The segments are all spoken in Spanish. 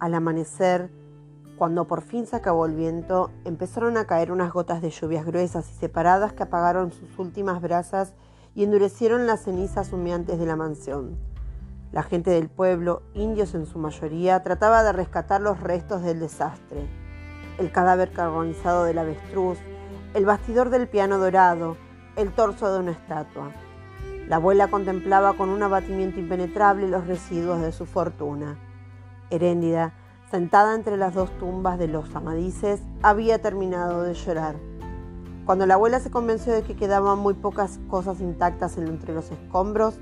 Al amanecer, cuando por fin se acabó el viento, empezaron a caer unas gotas de lluvias gruesas y separadas que apagaron sus últimas brasas y endurecieron las cenizas humeantes de la mansión. La gente del pueblo, indios en su mayoría, trataba de rescatar los restos del desastre. El cadáver carbonizado del avestruz, el bastidor del piano dorado, el torso de una estatua. La abuela contemplaba con un abatimiento impenetrable los residuos de su fortuna. Heréndida, sentada entre las dos tumbas de los amadices, había terminado de llorar. Cuando la abuela se convenció de que quedaban muy pocas cosas intactas entre los escombros,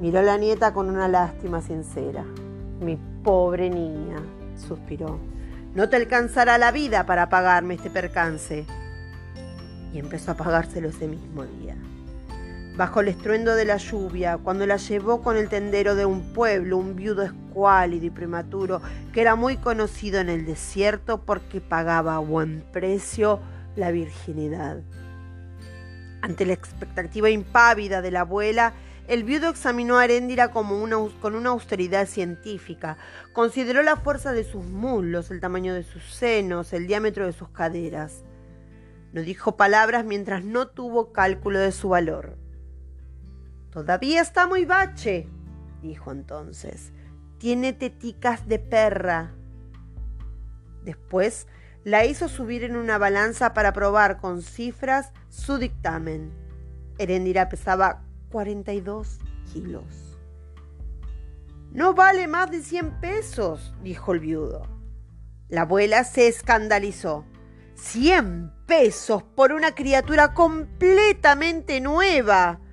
miró a la nieta con una lástima sincera. Mi pobre niña, suspiró, no te alcanzará la vida para pagarme este percance. Y empezó a pagárselo ese mismo día. Bajo el estruendo de la lluvia, cuando la llevó con el tendero de un pueblo, un viudo escuálido y prematuro, que era muy conocido en el desierto porque pagaba a buen precio la virginidad. Ante la expectativa impávida de la abuela, el viudo examinó a Heréndira como con una austeridad científica. Consideró la fuerza de sus muslos, el tamaño de sus senos, el diámetro de sus caderas. No dijo palabras mientras no tuvo cálculo de su valor. Todavía está muy bache, dijo entonces. Tiene teticas de perra. Después la hizo subir en una balanza para probar con cifras su dictamen. Herendira pesaba 42 kilos. No vale más de 100 pesos, dijo el viudo. La abuela se escandalizó. ¡Cien pesos por una criatura completamente nueva!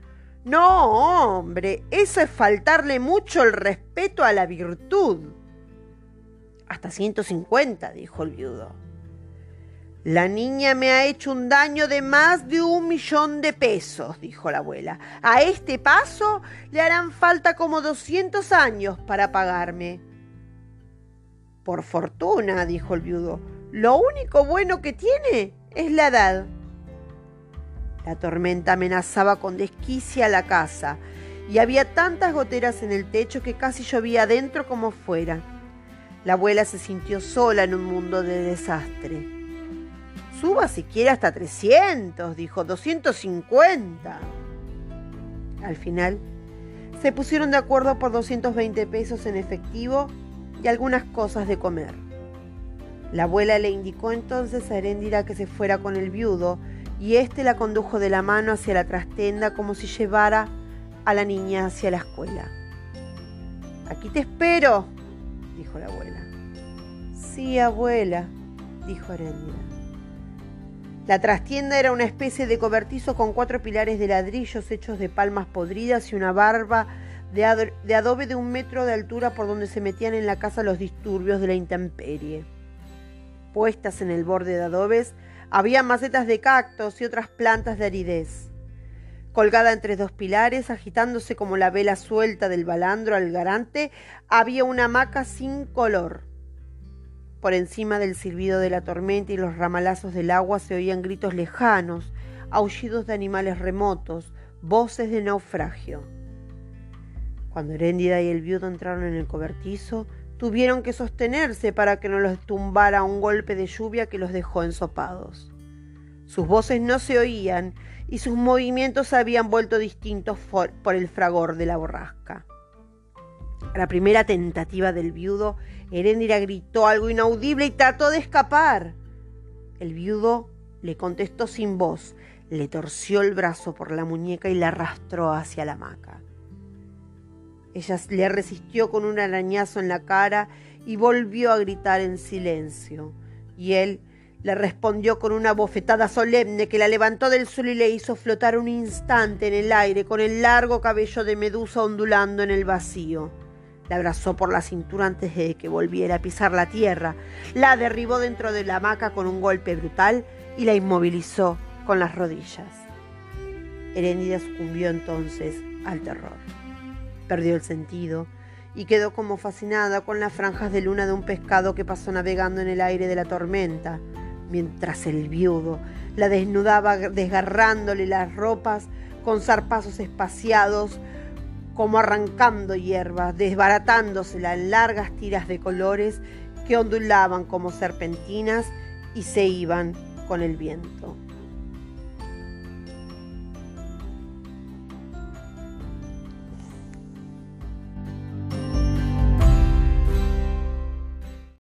No, hombre, eso es faltarle mucho el respeto a la virtud. Hasta 150, dijo el viudo. La niña me ha hecho un daño de más de un millón de pesos, dijo la abuela. A este paso le harán falta como doscientos años para pagarme. Por fortuna, dijo el viudo, lo único bueno que tiene es la edad. La tormenta amenazaba con desquicia la casa y había tantas goteras en el techo que casi llovía dentro como fuera. La abuela se sintió sola en un mundo de desastre. Suba siquiera hasta 300, dijo, 250. Al final, se pusieron de acuerdo por 220 pesos en efectivo y algunas cosas de comer. La abuela le indicó entonces a Heréndira que se fuera con el viudo y éste la condujo de la mano hacia la trastenda como si llevara a la niña hacia la escuela. Aquí te espero, dijo la abuela. Sí, abuela, dijo Heréndira. La trastienda era una especie de cobertizo con cuatro pilares de ladrillos hechos de palmas podridas y una barba de, adobe de un metro de altura por donde se metían en la casa los disturbios de la intemperie. Puestas en el borde de adobes había macetas de cactos y otras plantas de aridez. Colgada entre dos pilares, agitándose como la vela suelta del balandro al garante, había una hamaca sin color. Por encima del silbido de la tormenta y los ramalazos del agua se oían gritos lejanos, aullidos de animales remotos, voces de naufragio. Cuando Heréndida y el viudo entraron en el cobertizo, tuvieron que sostenerse para que no los tumbara un golpe de lluvia que los dejó ensopados. Sus voces no se oían y sus movimientos habían vuelto distintos por el fragor de la borrasca. A la primera tentativa del viudo, Heréndira gritó algo inaudible y trató de escapar. El viudo le contestó sin voz, le torció el brazo por la muñeca y la arrastró hacia la hamaca. Ella le resistió con un arañazo en la cara y volvió a gritar en silencio. Y él le respondió con una bofetada solemne que la levantó del suelo y le hizo flotar un instante en el aire con el largo cabello de medusa ondulando en el vacío. La abrazó por la cintura antes de que volviera a pisar la tierra, la derribó dentro de la hamaca con un golpe brutal y la inmovilizó con las rodillas. Heréndida sucumbió entonces al terror. Perdió el sentido y quedó como fascinada con las franjas de luna de un pescado que pasó navegando en el aire de la tormenta, mientras el viudo la desnudaba desgarrándole las ropas con zarpazos espaciados como arrancando hierbas, desbaratándosela en largas tiras de colores que ondulaban como serpentinas y se iban con el viento.